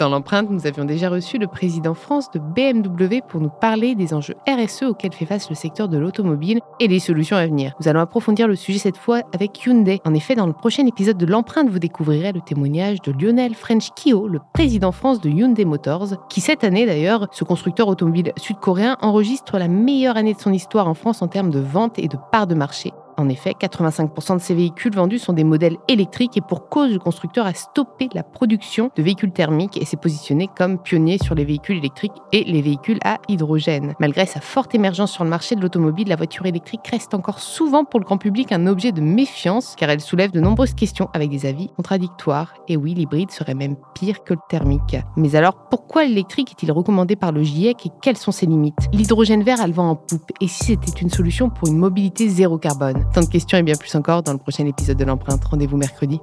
Dans l'empreinte, nous avions déjà reçu le président France de BMW pour nous parler des enjeux RSE auxquels fait face le secteur de l'automobile et des solutions à venir. Nous allons approfondir le sujet cette fois avec Hyundai. En effet, dans le prochain épisode de l'empreinte, vous découvrirez le témoignage de Lionel French Kyo, le président France de Hyundai Motors, qui cette année d'ailleurs, ce constructeur automobile sud-coréen enregistre la meilleure année de son histoire en France en termes de vente et de part de marché. En effet, 85% de ces véhicules vendus sont des modèles électriques et pour cause, le constructeur a stoppé la production de véhicules thermiques et s'est positionné comme pionnier sur les véhicules électriques et les véhicules à hydrogène. Malgré sa forte émergence sur le marché de l'automobile, la voiture électrique reste encore souvent pour le grand public un objet de méfiance car elle soulève de nombreuses questions avec des avis contradictoires. Et oui, l'hybride serait même pire que le thermique. Mais alors, pourquoi l'électrique est-il recommandé par le GIEC et quelles sont ses limites? L'hydrogène vert a le en poupe et si c'était une solution pour une mobilité zéro carbone? Tant de questions et bien plus encore dans le prochain épisode de l'empreinte. Rendez-vous mercredi.